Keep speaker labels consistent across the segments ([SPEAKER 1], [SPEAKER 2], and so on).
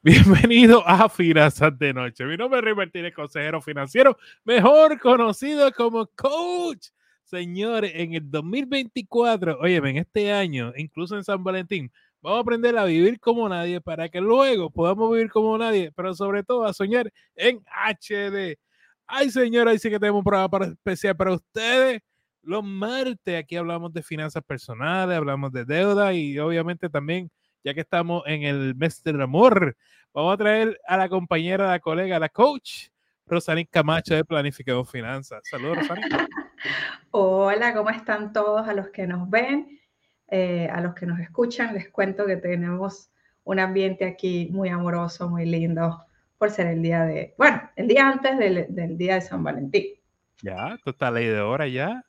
[SPEAKER 1] Bienvenido a Finanzas de Noche. Mi nombre es Rey Martínez, consejero financiero, mejor conocido como coach. Señores, en el 2024, oye, en este año, incluso en San Valentín, vamos a aprender a vivir como nadie para que luego podamos vivir como nadie, pero sobre todo a soñar en HD. Ay, señora, ahí sí que tenemos un programa especial para ustedes. Los martes aquí hablamos de finanzas personales, hablamos de deuda y obviamente también ya que estamos en el mes del amor, vamos a traer a la compañera, a la colega, la coach, Rosalín Camacho de Planifiquemos Finanzas. Saludos, Rosalín.
[SPEAKER 2] Hola, ¿cómo están todos a los que nos ven? Eh, a los que nos escuchan, les cuento que tenemos un ambiente aquí muy amoroso, muy lindo, por ser el día de, bueno, el día antes del, del día de San Valentín.
[SPEAKER 1] Ya, total ley de hora ya.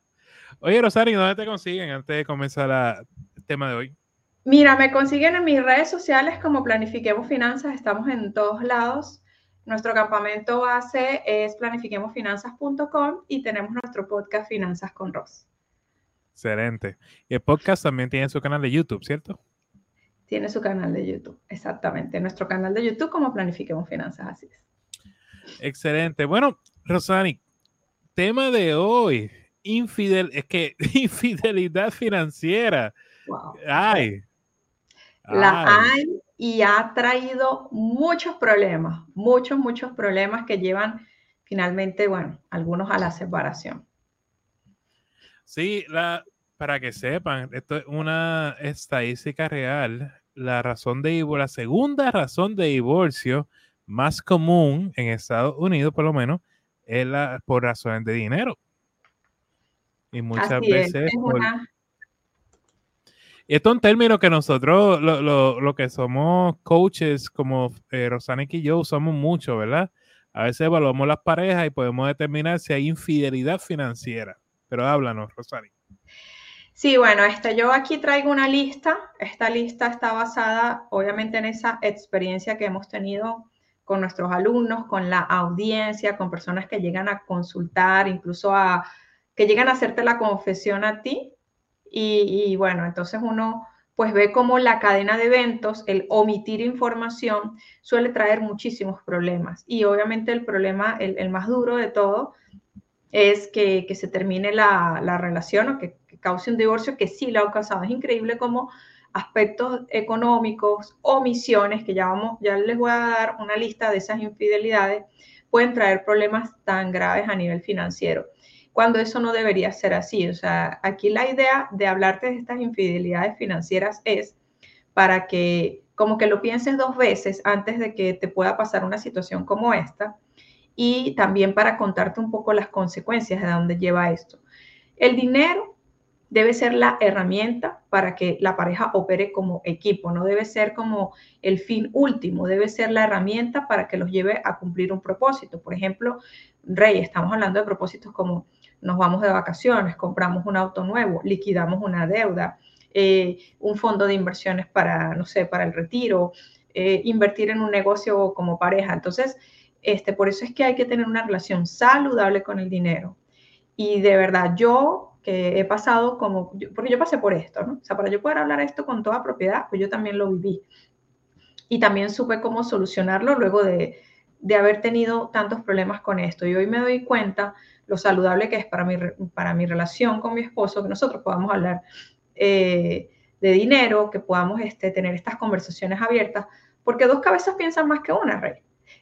[SPEAKER 1] Oye, Rosario, ¿dónde te consiguen antes de comenzar el tema de hoy?
[SPEAKER 2] Mira, me consiguen en mis redes sociales como Planifiquemos Finanzas, estamos en todos lados. Nuestro campamento base es planifiquemosfinanzas.com y tenemos nuestro podcast Finanzas con Ross.
[SPEAKER 1] Excelente. Y el podcast también tiene su canal de YouTube, ¿cierto?
[SPEAKER 2] Tiene su canal de YouTube, exactamente. Nuestro canal de YouTube como Planifiquemos Finanzas, así es.
[SPEAKER 1] Excelente. Bueno, Rosani, tema de hoy, infidel, es que infidelidad financiera.
[SPEAKER 2] Wow.
[SPEAKER 1] Ay,
[SPEAKER 2] la hay y ha traído muchos problemas, muchos, muchos problemas que llevan finalmente, bueno, algunos a la separación.
[SPEAKER 1] Sí, la, para que sepan, esto es una estadística real. La razón de divorcio, la segunda razón de divorcio más común en Estados Unidos, por lo menos, es la por razones de dinero. Y muchas veces esto es un término que nosotros, lo, que somos coaches como eh, y yo, usamos mucho, ¿verdad? A veces evaluamos las parejas y podemos determinar si hay infidelidad financiera. Pero háblanos, Rosani.
[SPEAKER 2] Sí, bueno, este, yo aquí traigo una lista. Esta lista está basada, obviamente, en esa experiencia que hemos tenido con nuestros alumnos, con la audiencia, con personas que llegan a consultar, incluso a que llegan a hacerte la confesión a ti y, bueno, entonces uno pues ve cómo la cadena de eventos, el omitir información, suele traer muchísimos problemas. Y obviamente el problema, el, más duro de todo, es que, se termine la, relación o que, cause un divorcio, que sí lo ha causado. Es increíble cómo aspectos económicos, omisiones, que ya, vamos, ya les voy a dar una lista de esas infidelidades, pueden traer problemas tan graves a nivel financiero cuando eso no debería ser así. O sea, aquí la idea de hablarte de estas infidelidades financieras es para que como que lo pienses dos veces antes de que te pueda pasar una situación como esta y también para contarte un poco las consecuencias de dónde lleva esto. El dinero debe ser la herramienta para que la pareja opere como equipo, no debe ser como el fin último, debe ser la herramienta para que los lleve a cumplir un propósito. Por ejemplo, Rey, estamos hablando de propósitos como nos vamos de vacaciones, compramos un auto nuevo, liquidamos una deuda, eh, un fondo de inversiones para, no sé, para el retiro, eh, invertir en un negocio como pareja. Entonces, este, por eso es que hay que tener una relación saludable con el dinero. Y de verdad, yo que he pasado como, porque yo pasé por esto, ¿no? O sea, para yo poder hablar esto con toda propiedad, pues yo también lo viví. Y también supe cómo solucionarlo luego de, de haber tenido tantos problemas con esto. Y hoy me doy cuenta lo saludable que es para mi, para mi relación con mi esposo, que nosotros podamos hablar eh, de dinero, que podamos este, tener estas conversaciones abiertas, porque dos cabezas piensan más que una, Rey.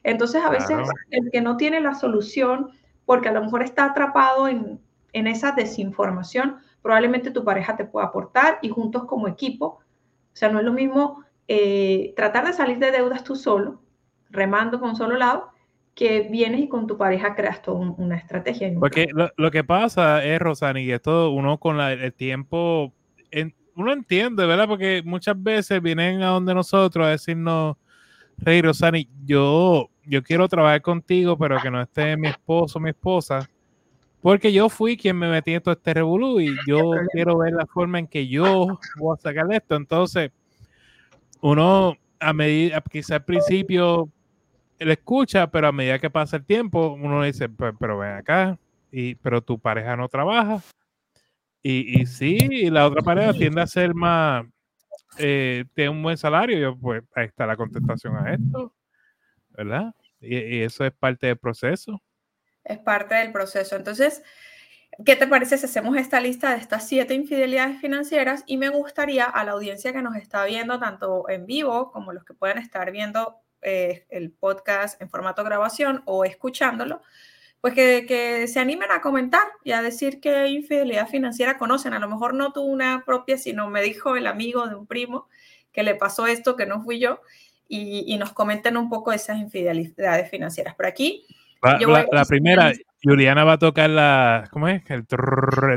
[SPEAKER 2] Entonces, a veces el que no tiene la solución, porque a lo mejor está atrapado en, en esa desinformación, probablemente tu pareja te pueda aportar y juntos como equipo, o sea, no es lo mismo eh, tratar de salir de deudas tú solo, remando con un solo lado, que vienes y con tu pareja creas toda una estrategia.
[SPEAKER 1] Porque lo, que pasa es, Rosani, y esto uno con el tiempo, uno entiende, ¿verdad? Porque muchas veces vienen a donde nosotros a decirnos, Rey Rosani, yo, yo quiero trabajar contigo, pero que no esté mi esposo, mi esposa, porque yo fui quien me metí en todo este revolú y yo quiero ver la forma en que yo voy a sacar esto. Entonces, uno a medida, quizá al principio él escucha, pero a medida que pasa el tiempo, uno dice, pero, ven acá, y, pero tu pareja no trabaja. Y, y sí, y la otra pareja tiende a ser más, eh, tiene un buen salario. Yo, pues ahí está la contestación a esto. ¿verdad? Y, eso es parte del proceso.
[SPEAKER 2] Es parte del proceso. Entonces, ¿qué te parece si hacemos esta lista de estas siete infidelidades financieras? Y me gustaría a la audiencia que nos está viendo, tanto en vivo como los que puedan estar viendo eh, el podcast en formato grabación o escuchándolo, pues que, que, se animen a comentar y a decir qué infidelidad financiera conocen. A lo mejor no tú una propia, sino me dijo el amigo de un primo que le pasó esto, que no fui yo, y, nos comenten un poco esas infidelidades financieras. Por aquí...
[SPEAKER 1] la, primera, Juliana va a tocar la, ¿cómo es? El
[SPEAKER 2] Tor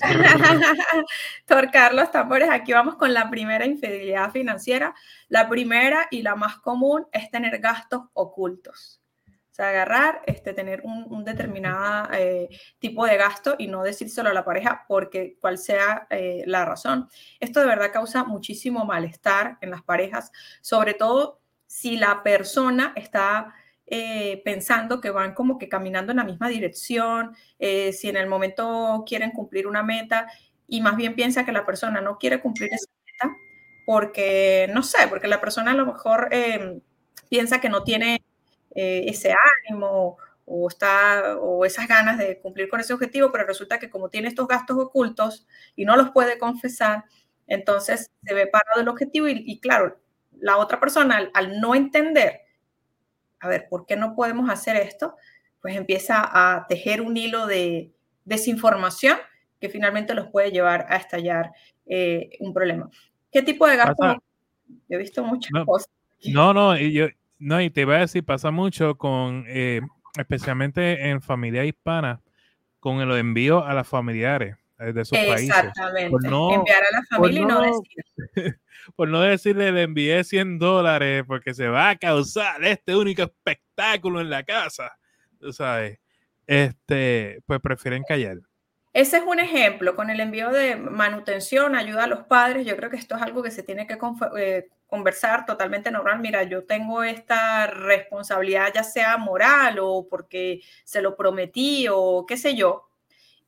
[SPEAKER 2] Carlos Tambores, aquí vamos con la primera infidelidad financiera. La primera y la más común es tener gastos ocultos. O sea, agarrar, este, tener un, determinado eh, tipo de gasto y no decírselo a la pareja porque cual sea eh, la razón. Esto de verdad causa muchísimo malestar en las parejas, sobre todo si la persona está eh, pensando que van como que caminando en la misma dirección, si en el momento quieren cumplir una meta y más bien piensa que la persona no quiere cumplir esa meta porque, no sé, porque la persona a lo mejor piensa que no tiene eh, ese ánimo o, está, o esas ganas de cumplir con ese objetivo, pero resulta que como tiene estos gastos ocultos y no los puede confesar, entonces se ve parado del objetivo y, claro, la otra persona al, no entender, a ver, ¿por qué no podemos hacer esto? Pues empieza a tejer un hilo de desinformación que finalmente los puede llevar a estallar eh, un problema. ¿Qué tipo de gastos? Yo he visto muchas cosas.
[SPEAKER 1] No, no, y yo, no, y te iba a decir, pasa mucho con, eh, especialmente en familia hispana, con el envío a las familiares de esos países.
[SPEAKER 2] Exactamente. Enviar a la familia y no, decir.
[SPEAKER 1] por no decirle, le envié 100 dólares porque se va a causar este único espectáculo en la casa. Tú sabes. Este, pues prefieren callar.
[SPEAKER 2] Ese es un ejemplo, con el envío de manutención, ayuda a los padres, yo creo que esto es algo que se tiene que eh, conversar totalmente normal. Mira, yo tengo esta responsabilidad, ya sea moral o porque se lo prometí o qué sé yo,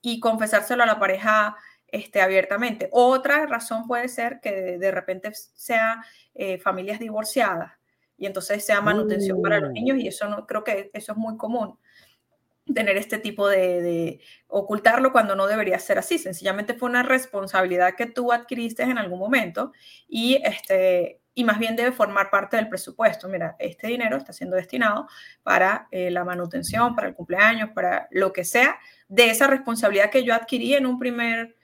[SPEAKER 2] y confesárselo a la pareja este, abiertamente. Otra razón puede ser que de repente sea eh, familias divorciadas y entonces sea manutención para los uh. niños y eso no creo que eso es muy común tener este tipo de, ocultarlo cuando no debería ser así. Sencillamente fue una responsabilidad que tú adquiriste en algún momento y, este, y más bien debe formar parte del presupuesto. Mira, este dinero está siendo destinado para eh, la manutención, para el cumpleaños, para lo que sea, de esa responsabilidad que yo adquirí en un primer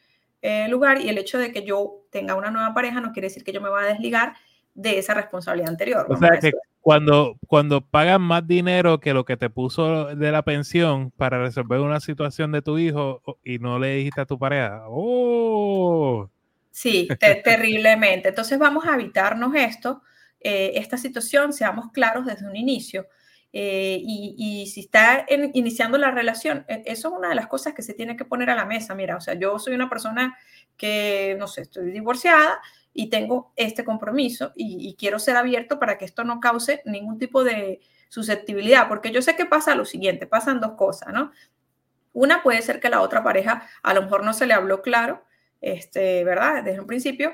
[SPEAKER 2] eh, lugar y el hecho de que yo tenga una nueva pareja no quiere decir que yo me voy a desligar de esa responsabilidad anterior.
[SPEAKER 1] O sea, que cuando, cuando pagan más dinero que lo que te puso de la pensión para resolver una situación de tu hijo y no le dijiste a tu pareja, ¡oh!
[SPEAKER 2] Sí, terriblemente. Entonces vamos a evitarnos esto, eh, esta situación, seamos claros desde un inicio. Eh, y, y, si está iniciando la relación, e, eso es una de las cosas que se tiene que poner a la mesa. Mira, o sea, yo soy una persona que, no sé, estoy divorciada, y tengo este compromiso y, quiero ser abierto para que esto no cause ningún tipo de susceptibilidad, porque yo sé que pasa lo siguiente, pasan dos cosas, ¿no? Una puede ser que la otra pareja a lo mejor no se le habló claro, este, ¿verdad? Desde un principio,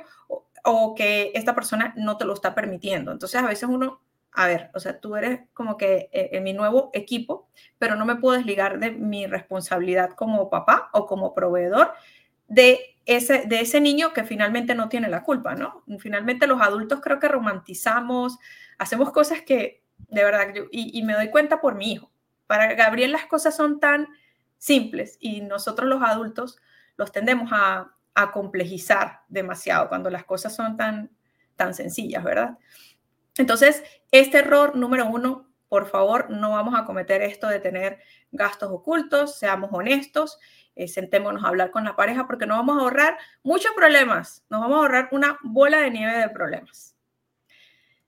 [SPEAKER 2] o, que esta persona no te lo está permitiendo. Entonces a veces uno, a ver, o sea, tú eres como que eh, en mi nuevo equipo, pero no me puedo desligar de mi responsabilidad como papá o como proveedor de ese, de ese niño que finalmente no tiene la culpa, ¿no? Finalmente los adultos creo que romantizamos, hacemos cosas que, de verdad, yo, y, me doy cuenta por mi hijo. Para Gabriel las cosas son tan simples y nosotros los adultos los tendemos a, a complejizar demasiado cuando las cosas son tan, tan sencillas, ¿verdad? Entonces, este error número uno, por favor, no vamos a cometer esto de tener gastos ocultos, seamos honestos eh, sentémonos a hablar con la pareja porque nos vamos a ahorrar muchos problemas, nos vamos a ahorrar una bola de nieve de problemas.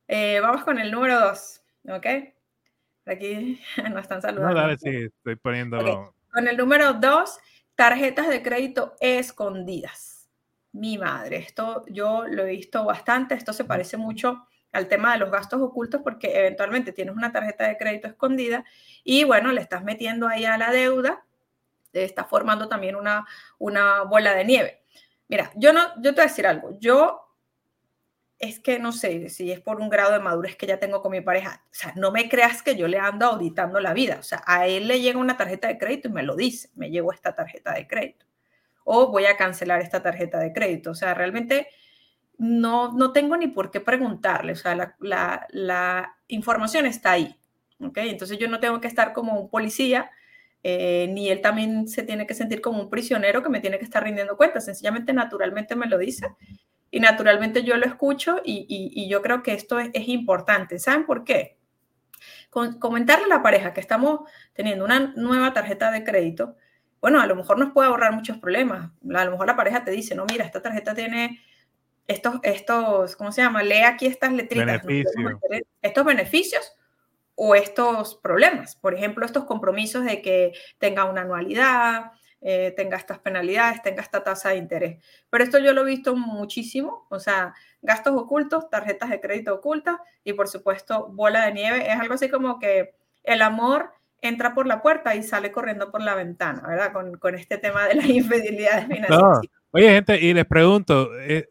[SPEAKER 2] Eh, vamos con el número dos, ¿ok? Aquí nos están saludando.
[SPEAKER 1] No, dale, sí, estoy poniéndolo.
[SPEAKER 2] Con el número dos, tarjetas de crédito escondidas. Mi madre, esto yo lo he visto bastante, esto se parece mucho al tema de los gastos ocultos porque eventualmente tienes una tarjeta de crédito escondida y bueno, le estás metiendo ahí a la deuda está formando también una, una bola de nieve. Mira, yo no, yo te voy a decir algo. Yo es que no sé si es por un grado de madurez que ya tengo con mi pareja. O sea, no me creas que yo le ando auditando la vida. O sea, a él le llega una tarjeta de crédito y me lo dice, me llegó esta tarjeta de crédito. O voy a cancelar esta tarjeta de crédito. O sea, realmente no, no tengo ni por qué preguntarle. O sea, la, la, información está ahí. ¿ok? Entonces yo no tengo que estar como un policía. Eh, ni él también se tiene que sentir como un prisionero que me tiene que estar rindiendo cuentas. Sencillamente, naturalmente me lo dice y naturalmente yo lo escucho y, yo creo que esto es, importante. ¿Saben por qué? comentarle a la pareja que estamos teniendo una nueva tarjeta de crédito, bueno, a lo mejor nos puede ahorrar muchos problemas. A lo mejor la pareja te dice, no, mira, esta tarjeta tiene estos, estos ¿cómo se llama? Lee aquí estas letritas. estos beneficios o estos problemas. Por ejemplo, estos compromisos de que tenga una anualidad, eh, tenga estas penalidades, tenga esta tasa de interés. Pero esto yo lo he visto muchísimo, o sea, gastos ocultos, tarjetas de crédito ocultas y por supuesto bola de nieve. Es algo así como que el amor entra por la puerta y sale corriendo por la ventana, ¿verdad? Con, con este tema de las infidelidades financieras.
[SPEAKER 1] Oye, gente, y les pregunto, eh,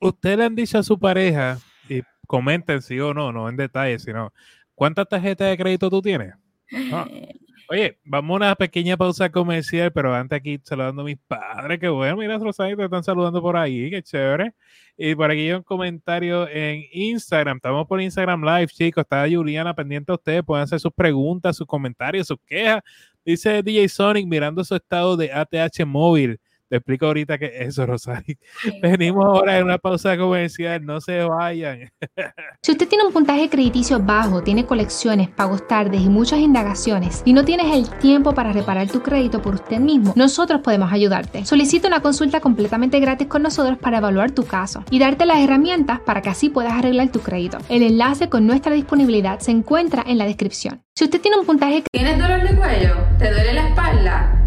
[SPEAKER 1] ¿usted le han dicho a su pareja, y comenten si o no, no en detalle, sino, ¿cuántas tarjetas de crédito tú tienes? Oye, vamos a una pequeña pausa comercial, pero antes aquí saludando a mis padres, que bueno, mira, Rosario, te están saludando por ahí, qué chévere. Y por aquí hay un comentario en Instagram, estamos por Instagram Live, chicos, está Juliana pendiente a ustedes, pueden hacer sus preguntas, sus comentarios, sus quejas. Dice DJ Sonic mirando su estado de ATH móvil. Te explico ahorita qué es eso, Rosario. Venimos ahora en una pausa comercial, no se vayan.
[SPEAKER 3] Si usted tiene un puntaje crediticio bajo, tiene colecciones, pagos tardes y muchas indagaciones y no tienes el tiempo para reparar tu crédito por usted mismo, nosotros podemos ayudarte. Solicita una consulta completamente gratis con nosotros para evaluar tu caso y darte las herramientas para que así puedas arreglar tu crédito. El enlace con nuestra disponibilidad se encuentra en la descripción. Si usted tiene un puntaje...
[SPEAKER 4] ¿Tienes dolor de cuello? ¿Te duele la espalda?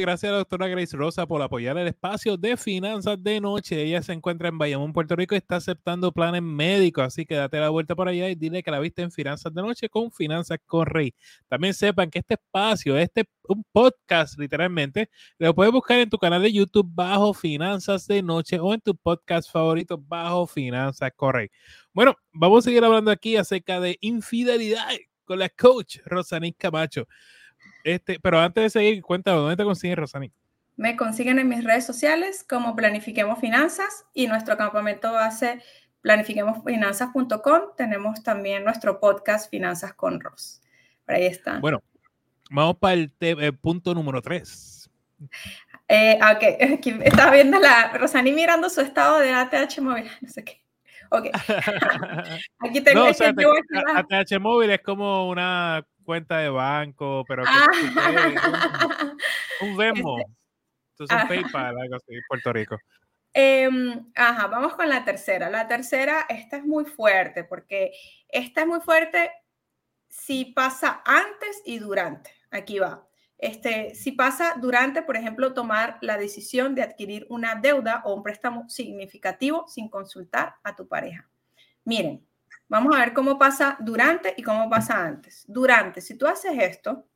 [SPEAKER 1] Gracias a la doctora Grace Rosa por apoyar el espacio de finanzas de noche. Ella se encuentra en Bayamón, Puerto Rico y está aceptando planes médicos. Así que date la vuelta por allá y dile que la viste en Finanzas de Noche con Finanzas con Rey. También sepan que este espacio, este un podcast literalmente, lo puedes buscar en tu canal de YouTube bajo Finanzas de Noche o en tu podcast favorito bajo Finanzas con Rey. Bueno, vamos a seguir hablando aquí acerca de infidelidad con la coach Rosanín Camacho. Este, pero antes de seguir, cuéntame, ¿dónde te consigues, Rosani?
[SPEAKER 2] Me consiguen en mis redes sociales como Planifiquemos Finanzas y nuestro campamento base planifiquemosfinanzas.com. Tenemos también nuestro podcast Finanzas con Ros. Por ahí está.
[SPEAKER 1] Bueno, vamos para el, eh, punto número 3.
[SPEAKER 2] Eh, ok, aquí estaba viendo la Rosani mirando su estado de ATH móvil, no sé qué. Ok.
[SPEAKER 1] Aquí tengo no, ATH móvil es como una cuenta de banco, pero que ah. un, un Venmo. Este, Entonces un PayPal, algo así, Puerto Rico.
[SPEAKER 2] Em, ajá, vamos con la tercera. La tercera, esta es muy fuerte, porque esta es muy fuerte si pasa antes y durante. Aquí va. Este, si pasa durante, por ejemplo, tomar la decisión de adquirir una deuda o un préstamo significativo sin consultar a tu pareja. Miren, Vamos a ver cómo pasa durante y cómo pasa antes. Durante, si tú haces esto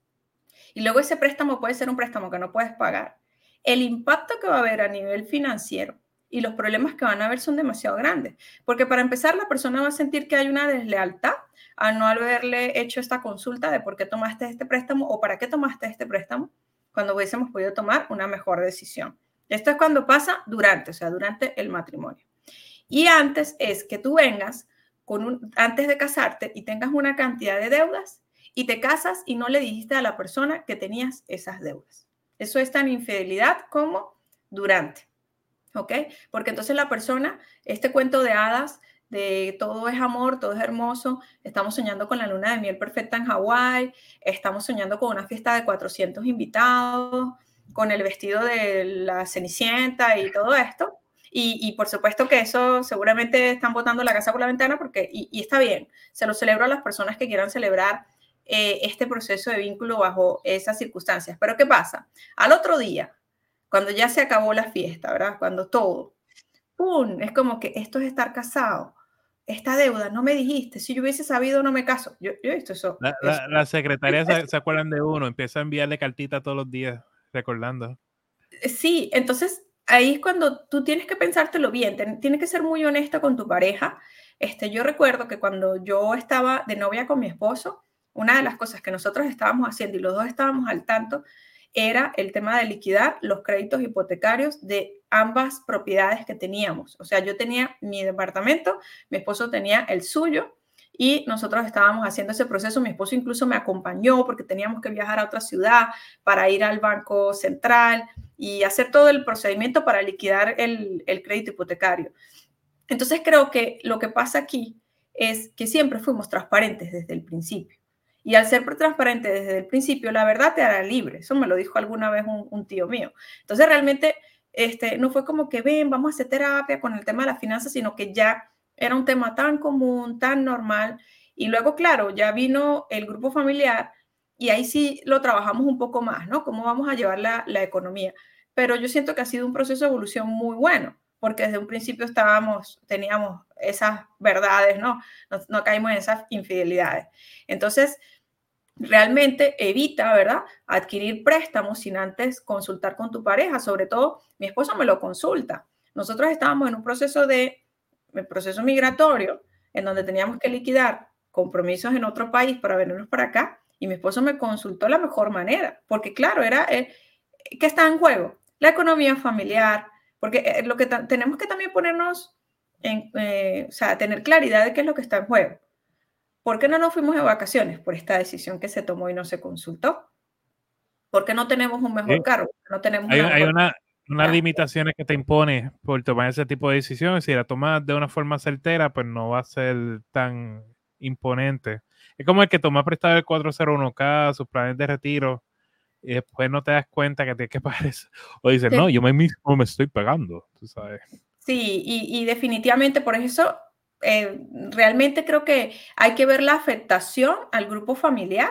[SPEAKER 2] y luego ese préstamo puede ser un préstamo que no puedes pagar, el impacto que va a haber a nivel financiero y los problemas que van a haber son demasiado grandes. Porque para empezar, la persona va a sentir que hay una deslealtad a no haberle hecho esta consulta de por qué tomaste este préstamo o para qué tomaste este préstamo cuando hubiésemos podido tomar una mejor decisión. Esto es cuando pasa durante, o sea, durante el matrimonio. Y antes es que tú vengas antes de casarte y tengas una cantidad de deudas y te casas y no le dijiste a la persona que tenías esas deudas. Eso es tan infidelidad como durante. ¿Ok? Porque entonces la persona, este cuento de hadas, de todo es amor, todo es hermoso, estamos soñando con la luna de miel perfecta en Hawái, estamos soñando con una fiesta de 400 invitados, con el vestido de la cenicienta y todo esto. Y, por supuesto que eso seguramente están botando la casa por la ventana porque, y, está bien, se lo celebro a las personas que quieran celebrar eh, este proceso de vínculo bajo esas circunstancias. Pero ¿qué pasa? Al otro día, cuando ya se acabó la fiesta, ¿verdad? Cuando todo, ¡pum! Es como que esto es estar casado. Esta deuda, no me dijiste. Si yo hubiese sabido, no me caso. Yo, yo he visto eso.
[SPEAKER 1] La, la, la secretaria se, se, acuerdan de uno, empieza a enviarle cartitas todos los días, recordando.
[SPEAKER 2] Sí, entonces ahí es cuando tú tienes que pensártelo bien, tienes que ser muy honesta con tu pareja. Este, yo recuerdo que cuando yo estaba de novia con mi esposo, una de las cosas que nosotros estábamos haciendo y los dos estábamos al tanto era el tema de liquidar los créditos hipotecarios de ambas propiedades que teníamos. O sea, yo tenía mi departamento, mi esposo tenía el suyo y nosotros estábamos haciendo ese proceso. Mi esposo incluso me acompañó porque teníamos que viajar a otra ciudad para ir al Banco Central y hacer todo el procedimiento para liquidar el, el crédito hipotecario. Entonces creo que lo que pasa aquí es que siempre fuimos transparentes desde el principio. Y al ser transparente desde el principio, la verdad te hará libre. Eso me lo dijo alguna vez un, tío mío. Entonces, realmente, este, no fue como que ven, vamos a hacer terapia con el tema de las finanzas, sino que ya era un tema tan común, tan normal. Y luego, claro, ya vino el grupo familiar y ahí sí lo trabajamos un poco más, ¿no? Cómo vamos a llevar la, la economía. Pero yo siento que ha sido un proceso de evolución muy bueno, porque desde un principio estábamos, teníamos esas verdades, ¿no? No, no caímos en esas infidelidades. Entonces, realmente evita, ¿verdad? Adquirir préstamos sin antes consultar con tu pareja. Sobre todo, mi esposo me lo consulta. Nosotros estábamos en un proceso de, proceso migratorio, en donde teníamos que liquidar compromisos en otro país para venirnos para acá, y mi esposo me consultó la mejor manera, porque claro, era, eh, ¿qué está en juego? La economía familiar, porque eh, lo que tenemos que también ponernos en, eh, o sea, tener claridad de qué es lo que está en juego. ¿Por qué no nos fuimos de vacaciones? Por esta decisión que se tomó y no se consultó. ¿Por qué no tenemos un mejor cargo? No tenemos
[SPEAKER 1] hay,
[SPEAKER 2] una
[SPEAKER 1] hay una, unas limitaciones que te impone por tomar ese tipo de decisiones. Si la tomas de una forma certera, pues no va a ser tan imponente. Es como el que toma prestado el 401k, sus planes de retiro, y después no te das cuenta que tienes que pagar eso. O dices, no, yo me mismo me estoy pagando, tú sabes.
[SPEAKER 2] Sí, y, y definitivamente por eso eh, realmente creo que hay que ver la afectación al grupo familiar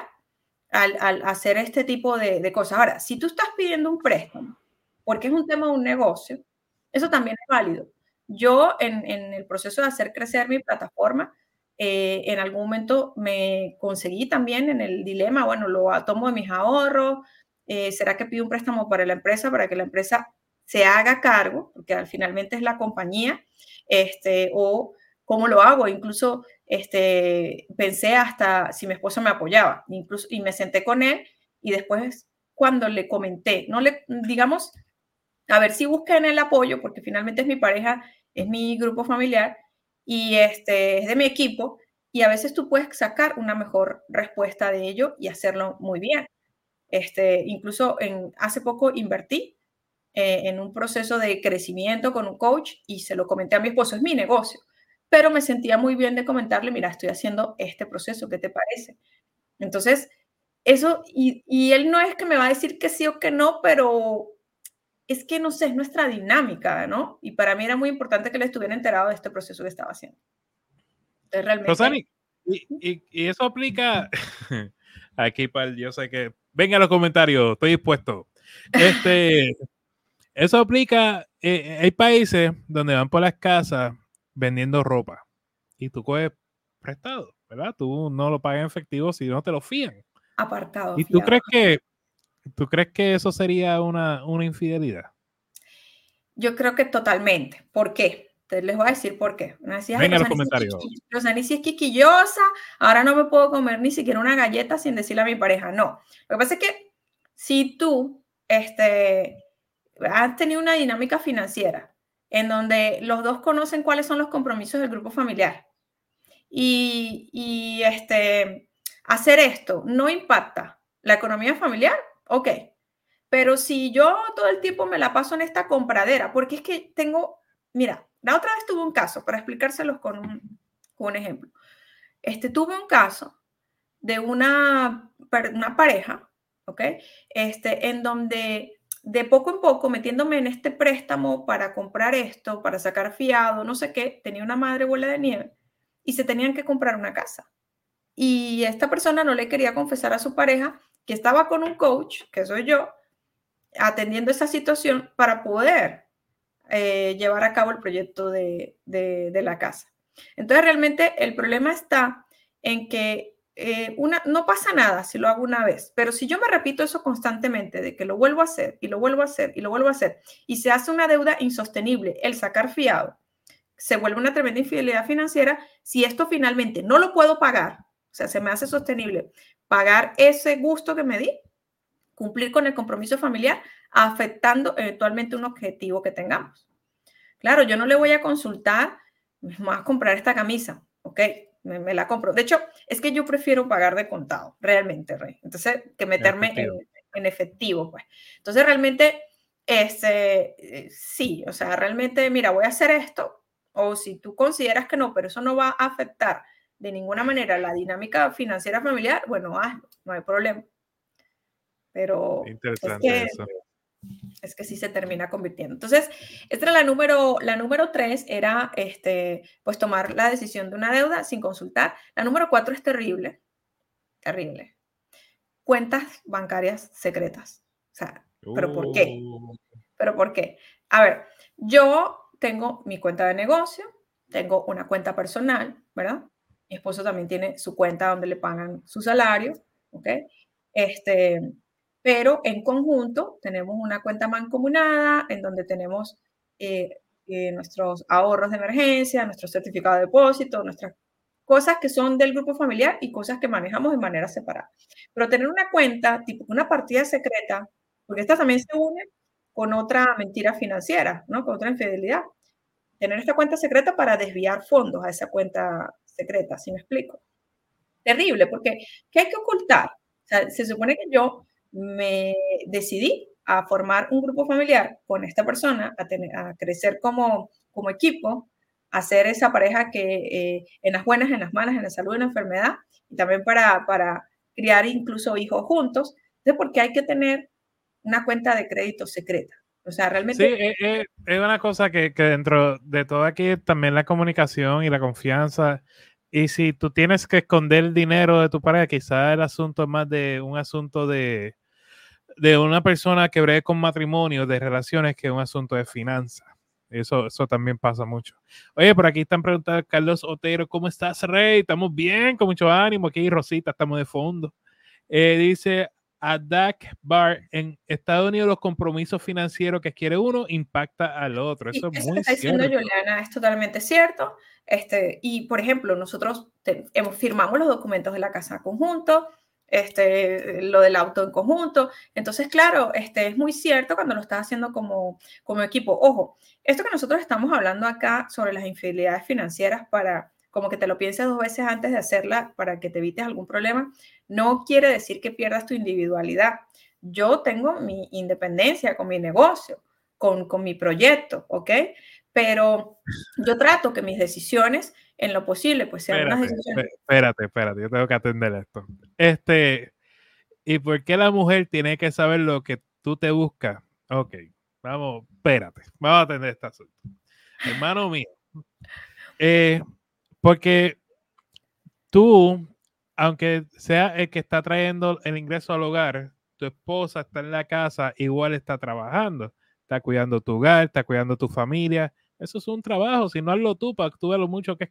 [SPEAKER 2] al, al hacer este tipo de, de, cosas. Ahora, si tú estás pidiendo un préstamo, porque es un tema de un negocio, eso también es válido. Yo en, en el proceso de hacer crecer mi plataforma, eh, en algún momento me conseguí también en el dilema, bueno, lo tomo de mis ahorros, eh, ¿será que pido un préstamo para la empresa para que la empresa se haga cargo, porque al finalmente es la compañía, este, o ¿Cómo lo hago? Incluso este, pensé hasta si mi esposo me apoyaba, incluso, y me senté con él y después cuando le comenté, no le, digamos, a ver si busquen el apoyo, porque finalmente es mi pareja, es mi grupo familiar y este, es de mi equipo, y a veces tú puedes sacar una mejor respuesta de ello y hacerlo muy bien. Este, incluso hace poco invertí eh, en un proceso de crecimiento con un coach y se lo comenté a mi esposo, es mi negocio pero me sentía muy bien de comentarle, mira, estoy haciendo este proceso, ¿qué te parece? Entonces, eso, y, él no es que me va a decir que sí o que no, pero es que no sé, es nuestra dinámica, ¿no? Y para mí era muy importante que él estuviera enterado de este proceso que estaba haciendo.
[SPEAKER 1] Entonces, realmente... Rosani, y, y, y, eso aplica aquí para yo sé que venga a los comentarios, estoy dispuesto. Este, eso aplica, eh, hay países donde van por las casas vendiendo ropa y tú coges prestado, ¿verdad? Tú no lo pagas en efectivo si no te lo fían.
[SPEAKER 2] Apartado.
[SPEAKER 1] ¿Y tú crees que tú crees que eso sería una, una infidelidad?
[SPEAKER 2] Yo creo que totalmente. ¿Por qué? Te les voy a decir por qué.
[SPEAKER 1] Decía, Venga los comentarios.
[SPEAKER 2] si es quisquillosa, ahora no me puedo comer ni siquiera una galleta sin decirle a mi pareja. No. Lo que pasa es que si tú este, has tenido una dinámica financiera en donde los dos conocen cuáles son los compromisos del grupo familiar. Y, y este, hacer esto no impacta la economía familiar, ok. Pero si yo todo el tiempo me la paso en esta compradera, porque es que tengo, mira, la otra vez tuve un caso, para explicárselos con un, ejemplo. Este, tuve un caso de una, una pareja, ¿ok? Este, en donde de poco en poco, metiéndome en este préstamo para comprar esto, para sacar fiado, no sé qué, tenía una madre bola de nieve y se tenían que comprar una casa. Y esta persona no le quería confesar a su pareja que estaba con un coach, que soy yo, atendiendo esa situación para poder eh, llevar a cabo el proyecto de, de, la casa. Entonces, realmente el problema está en que eh, una, no pasa nada si lo hago una vez, pero si yo me repito eso constantemente, de que lo vuelvo a hacer y lo vuelvo a hacer y lo vuelvo a hacer, y se hace una deuda insostenible, el sacar fiado, se vuelve una tremenda infidelidad financiera, si esto finalmente no lo puedo pagar, o sea, se me hace sostenible pagar ese gusto que me di, cumplir con el compromiso familiar, afectando eventualmente un objetivo que tengamos. Claro, yo no le voy a consultar, más a comprar esta camisa, ¿ok? Me, la compro. De hecho, es que yo prefiero pagar de contado, realmente, Rey. Entonces, que meterme en efectivo, pues. Entonces, realmente, este, sí, o sea, realmente, mira, voy a hacer esto, o si tú consideras que no, pero eso no va a afectar de ninguna manera la dinámica financiera familiar, bueno, hazlo, no hay problema. Pero Interesante es, que, eso. es que sí se termina convirtiendo. Entonces, esta era la número, la número tres, era este, pues tomar la decisión de una deuda sin consultar. La número cuatro es terrible, terrible. Cuentas bancarias secretas. O sea, ¿pero por qué? Uh. ¿Pero por qué? A ver, yo tengo mi cuenta de negocio, tengo una cuenta personal, ¿verdad? Mi esposo también tiene su cuenta donde le pagan su salario, ¿ok? Este, pero en conjunto tenemos una cuenta mancomunada en donde tenemos eh, eh, nuestros ahorros de emergencia, nuestro certificado de depósito, nuestras cosas que son del grupo familiar y cosas que manejamos de manera separada. Pero tener una cuenta, tipo una partida secreta, porque esta también se une con otra mentira financiera, ¿no? Con otra infidelidad. Tener esta cuenta secreta para desviar fondos a esa cuenta secreta, ¿sí me explico? Terrible, porque ¿qué hay que ocultar? O sea, se supone que yo me decidí a formar un grupo familiar con esta persona, a, tener, a crecer como, como equipo, a ser esa pareja que eh, en las buenas, en las malas, en la salud, en la enfermedad, y también para, para criar incluso hijos juntos. Entonces, porque hay que tener una cuenta de crédito secreta. O sea, realmente...
[SPEAKER 1] Sí, es, eh, eh, es una cosa que, que, dentro de todo aquí también la comunicación y la confianza. Y si tú tienes que esconder el dinero de tu pareja, quizás el asunto es más de un asunto de, de una persona que breve con matrimonio, de relaciones, que un asunto de finanzas. Eso, eso también pasa mucho. Oye, por aquí están preguntando Carlos Otero, ¿cómo estás, Rey? Estamos bien, con mucho ánimo. Aquí Rosita, estamos de fondo. Eh, dice Adak Bar, en Estados Unidos los compromisos financieros que quiere uno impacta al otro. Eso, es muy está diciendo
[SPEAKER 2] Juliana es totalmente cierto. Este, y por ejemplo, nosotros hemos, firmamos los documentos de la casa conjunto, este, lo del auto en conjunto. Entonces, claro, este, es muy cierto cuando lo estás haciendo como, como equipo. Ojo, esto que nosotros estamos hablando acá sobre las infidelidades financieras para como que te lo pienses dos veces antes de hacerla para que te evites algún problema, no quiere decir que pierdas tu individualidad. Yo tengo mi independencia con mi negocio, con, con mi proyecto, ¿ok? Pero yo trato que mis decisiones en lo posible, pues sean
[SPEAKER 1] espérate, unas decisiones. Espérate, espérate, yo tengo que atender esto. Este, ¿y por qué la mujer tiene que saber lo que tú te buscas? Ok, vamos, espérate, vamos a atender este asunto. Hermano mío, eh, porque tú, aunque sea el que está trayendo el ingreso al hogar, tu esposa está en la casa, igual está trabajando, está cuidando tu hogar, está cuidando tu familia, eso es un trabajo. Si no hazlo tú, para tú lo mucho que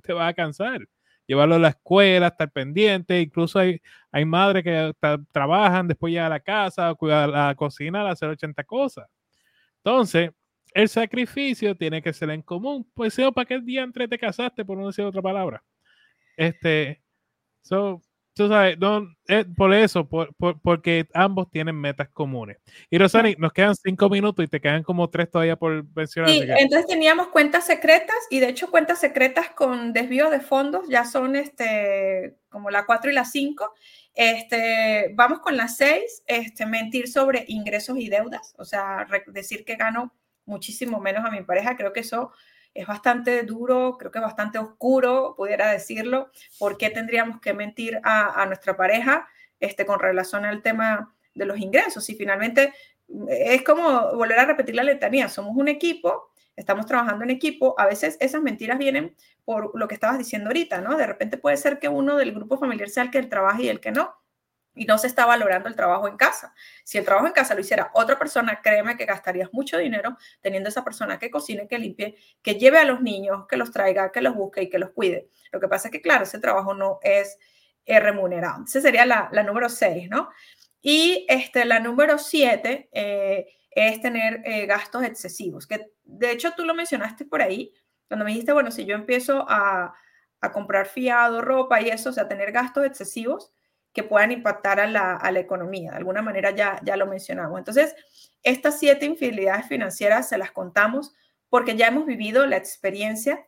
[SPEAKER 1] te va a cansar. Llevarlo a la escuela, estar pendiente. Incluso hay, hay madres que trabajan, después llegan a la casa, cuidar la cocina, hacer 80 cosas. Entonces, el sacrificio tiene que ser en común. Pues, ¿para qué día entre te casaste? Por no decir otra palabra. Este, so, Tú sabes, eh, por eso, porque ambos tienen metas comunes. Y Rosani, nos quedan cinco minutos y te quedan como tres todavía por mencionar.
[SPEAKER 2] Sí, entonces teníamos cuentas secretas y de hecho cuentas secretas con desvío de fondos ya son este, como la cuatro y la cinco. Este, vamos con la seis, este, mentir sobre ingresos y deudas, o sea, decir que gano muchísimo menos a mi pareja, creo que eso es bastante duro, creo que bastante oscuro, pudiera decirlo. ¿Por qué tendríamos que mentir a, nuestra pareja este, con relación al tema de los ingresos? Y finalmente es como volver a repetir la letanía, somos un equipo, estamos trabajando en equipo, a veces esas mentiras vienen por lo que estabas diciendo ahorita, ¿no? De repente puede ser que uno del grupo familiar sea el que trabaja y el que no. Y no se está valorando el trabajo en casa. Si el trabajo en casa lo hiciera otra persona, créeme que gastarías mucho dinero teniendo esa persona que cocine, que limpie, que lleve a los niños, que los traiga, que los busque y que los cuide. Lo que pasa es que, claro, ese trabajo no es, remunerado. Esa sería la, número 6, ¿no? Y este, la número 7 eh, es tener eh, gastos excesivos, que de hecho tú lo mencionaste por ahí, cuando me dijiste, bueno, si yo empiezo a, a comprar fiado, ropa y eso, o sea, tener gastos excesivos, que puedan impactar a la, economía. De alguna manera ya, ya lo mencionamos. Entonces, estas siete infidelidades financieras se las contamos porque ya hemos vivido la experiencia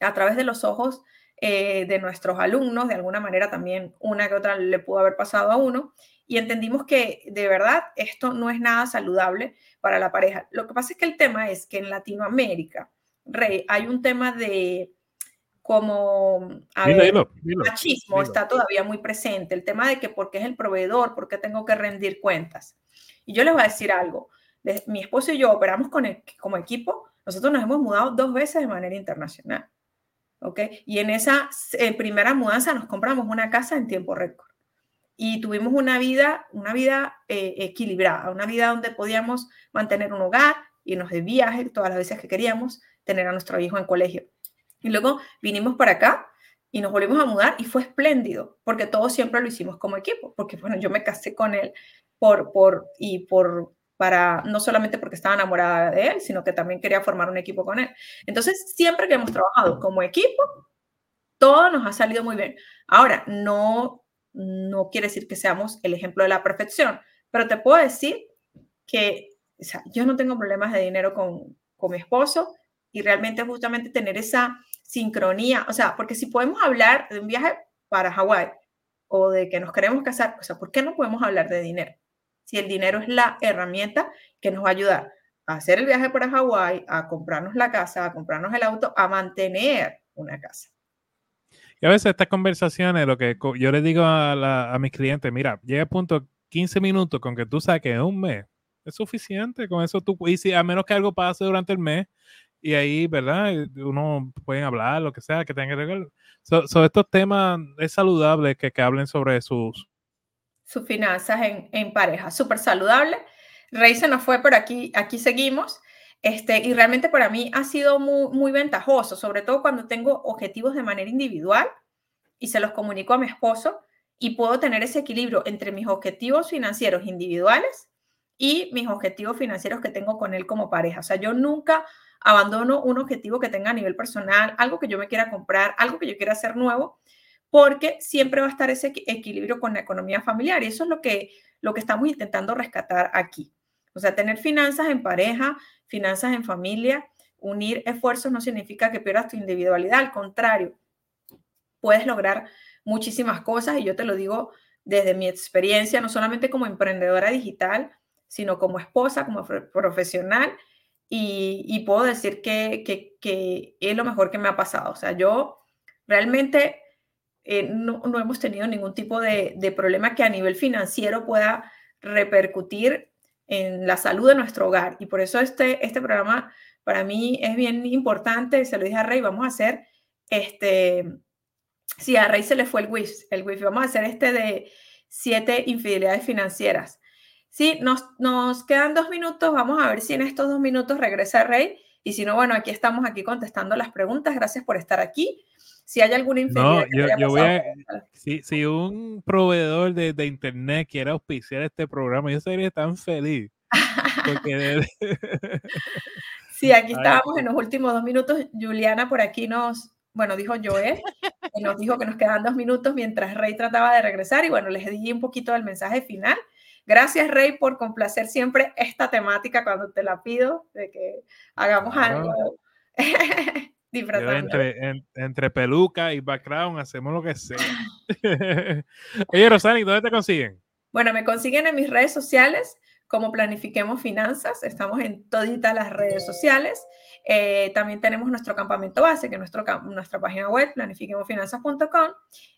[SPEAKER 2] a través de los ojos eh, de nuestros alumnos, de alguna manera también una que otra le pudo haber pasado a uno, y entendimos que de verdad esto no es nada saludable para la pareja. Lo que pasa es que el tema es que en Latinoamérica, Rey, hay un tema de como el machismo está todavía muy presente, el tema de que porque es el proveedor, porque tengo que rendir cuentas. Y yo les voy a decir algo, mi esposo y yo operamos con como equipo, nosotros nos hemos mudado dos veces de manera internacional, ¿ok? Y en esa primera mudanza nos compramos una casa en tiempo récord y tuvimos una vida, una vida eh, equilibrada, una vida donde podíamos mantener un hogar, irnos de viaje todas las veces que queríamos, tener a nuestro hijo en colegio. Y luego vinimos para acá y nos volvimos a mudar y fue espléndido, porque todo siempre lo hicimos como equipo, porque bueno, yo me casé con él por, por, y por, para, no solamente porque estaba enamorada de él, sino que también quería formar un equipo con él. Entonces, siempre que hemos trabajado como equipo, todo nos ha salido muy bien. Ahora, no, no quiere decir que seamos el ejemplo de la perfección, pero te puedo decir que o sea, yo no tengo problemas de dinero con, con mi esposo y realmente justamente tener esa sincronía, o sea, porque si podemos hablar de un viaje para Hawái o de que nos queremos casar, o sea, ¿por qué no podemos hablar de dinero? Si el dinero es la herramienta que nos va a ayudar a hacer el viaje para Hawái, a comprarnos la casa, a comprarnos el auto, a mantener una casa.
[SPEAKER 1] Y a veces estas conversaciones, lo que yo le digo a, a mis clientes, mira, llega el punto 15 minutos con que tú saques un mes, es suficiente, con eso tú, y si a menos que algo pase durante el mes, y ahí, ¿verdad? Uno puede hablar, lo que sea, que tenga que ver. Sobre estos temas, es saludable que, que hablen sobre sus...
[SPEAKER 2] Sus finanzas en, en pareja, súper saludable. Rey se nos fue, pero aquí, aquí seguimos. Este, y realmente para mí ha sido muy, muy ventajoso, sobre todo cuando tengo objetivos de manera individual y se los comunico a mi esposo y puedo tener ese equilibrio entre mis objetivos financieros individuales y mis objetivos financieros que tengo con él como pareja. O sea, yo nunca abandono un objetivo que tenga a nivel personal, algo que yo me quiera comprar, algo que yo quiera hacer nuevo, porque siempre va a estar ese equilibrio con la economía familiar. Y eso es lo que, lo que estamos intentando rescatar aquí. O sea, tener finanzas en pareja, finanzas en familia, unir esfuerzos no significa que pierdas tu individualidad, al contrario, puedes lograr muchísimas cosas y yo te lo digo desde mi experiencia, no solamente como emprendedora digital, sino como esposa, como profesional y, puedo decir que, que, es lo mejor que me ha pasado. O sea, yo realmente eh, no, no, hemos tenido ningún tipo de, de, problema que a nivel financiero pueda repercutir en la salud de nuestro hogar. Y por eso este, este programa para mí es bien importante. Se lo dije a Rey, vamos a hacer este, si a Rey se le fue el wifi, el wifi, vamos a hacer este de siete infidelidades financieras. Sí, nos, nos quedan dos minutos. Vamos a ver si en estos dos minutos regresa Rey. Y si no, bueno, aquí estamos aquí contestando las preguntas. Gracias por estar aquí. Si hay alguna.
[SPEAKER 1] No, yo, voy a, si, si, un proveedor de, de, internet quiere auspiciar este programa, yo sería tan feliz. Porque
[SPEAKER 2] sí, aquí estábamos en los últimos dos minutos. Juliana por aquí nos, bueno, dijo Joel, que nos dijo que nos quedan dos minutos mientras Rey trataba de regresar. Y bueno, les di un poquito del mensaje final. Gracias, Rey, por complacer siempre esta temática cuando te la pido, de que hagamos algo.
[SPEAKER 1] Entre, entre, peluca y background hacemos lo que sea. Oye, Rosani, ¿dónde te consiguen?
[SPEAKER 2] Bueno, me consiguen en mis redes sociales como Planifiquemos Finanzas. Estamos en toditas las redes sociales. Eh, también tenemos nuestro campamento base, que es nuestro, nuestra página web, planifiquemosfinanzas.com.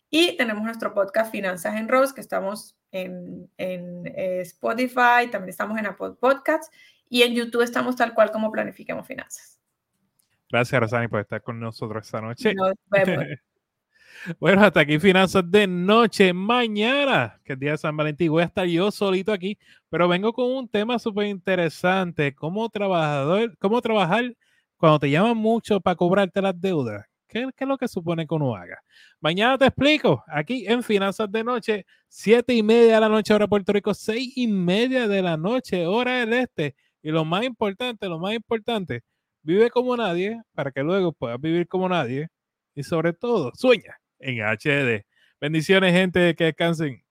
[SPEAKER 2] Y tenemos nuestro podcast Finanzas en Rose, que estamos en, eh, Spotify, también estamos en Apple Podcasts y en YouTube estamos tal cual como Planifiquemos Finanzas.
[SPEAKER 1] Gracias, Rosani, por estar con nosotros esta noche. Bueno, hasta aquí finanzas de noche. Mañana, que es día de San Valentín, voy a estar yo solito aquí, pero vengo con un tema súper interesante. ¿Cómo, trabajador, ¿Cómo trabajar cuando te llaman mucho para cobrarte las deudas? ¿Qué, ¿Qué, es lo que supone que uno haga? Mañana te explico, aquí en Finanzas de Noche, siete y media de la noche, hora Puerto Rico, seis y media de la noche, hora del este. Y lo más importante, lo más importante, vive como nadie para que luego puedas vivir como nadie. Y sobre todo, sueña en HD. Bendiciones, gente, que descansen.